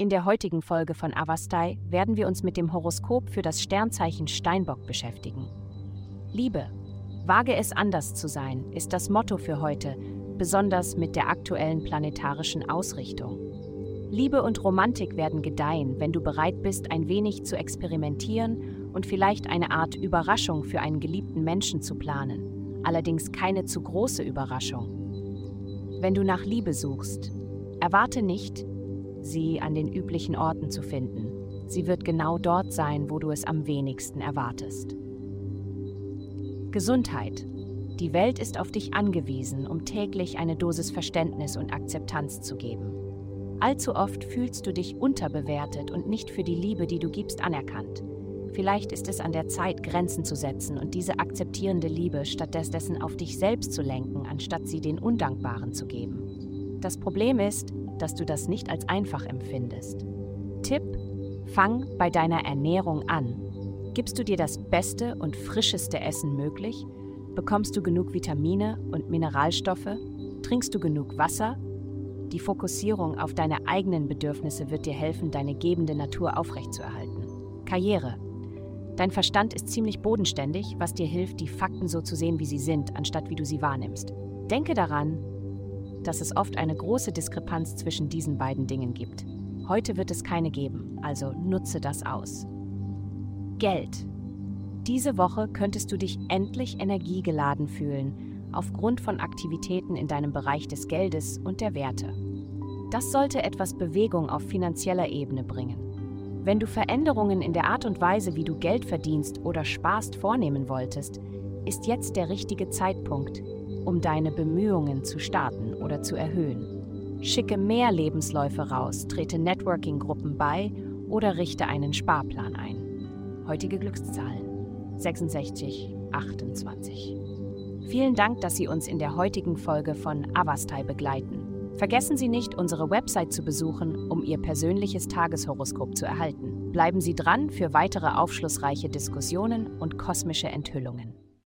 In der heutigen Folge von Avastai werden wir uns mit dem Horoskop für das Sternzeichen Steinbock beschäftigen. Liebe. Wage es anders zu sein, ist das Motto für heute, besonders mit der aktuellen planetarischen Ausrichtung. Liebe und Romantik werden gedeihen, wenn du bereit bist, ein wenig zu experimentieren und vielleicht eine Art Überraschung für einen geliebten Menschen zu planen, allerdings keine zu große Überraschung. Wenn du nach Liebe suchst, erwarte nicht, sie an den üblichen Orten zu finden. Sie wird genau dort sein, wo du es am wenigsten erwartest. Gesundheit. Die Welt ist auf dich angewiesen, um täglich eine Dosis Verständnis und Akzeptanz zu geben. Allzu oft fühlst du dich unterbewertet und nicht für die Liebe, die du gibst, anerkannt. Vielleicht ist es an der Zeit, Grenzen zu setzen und diese akzeptierende Liebe stattdessen auf dich selbst zu lenken, anstatt sie den Undankbaren zu geben. Das Problem ist, dass du das nicht als einfach empfindest. Tipp: Fang bei deiner Ernährung an. Gibst du dir das beste und frischeste Essen möglich? Bekommst du genug Vitamine und Mineralstoffe? Trinkst du genug Wasser? Die Fokussierung auf deine eigenen Bedürfnisse wird dir helfen, deine gebende Natur aufrechtzuerhalten. Karriere. Dein Verstand ist ziemlich bodenständig, was dir hilft, die Fakten so zu sehen, wie sie sind, anstatt wie du sie wahrnimmst. Denke daran, dass es oft eine große Diskrepanz zwischen diesen beiden Dingen gibt. Heute wird es keine geben, also nutze das aus. Geld. Diese Woche könntest du dich endlich energiegeladen fühlen, aufgrund von Aktivitäten in deinem Bereich des Geldes und der Werte. Das sollte etwas Bewegung auf finanzieller Ebene bringen. Wenn du Veränderungen in der Art und Weise, wie du Geld verdienst oder sparst, vornehmen wolltest, ist jetzt der richtige Zeitpunkt, um deine Bemühungen zu starten oder zu erhöhen. Schicke mehr Lebensläufe raus, trete Networking-Gruppen bei oder richte einen Sparplan ein. Heutige Glückszahlen 66, 28. Vielen Dank, dass Sie uns in der heutigen Folge von Avastai begleiten. Vergessen Sie nicht, unsere Website zu besuchen, um Ihr persönliches Tageshoroskop zu erhalten. Bleiben Sie dran für weitere aufschlussreiche Diskussionen und kosmische Enthüllungen.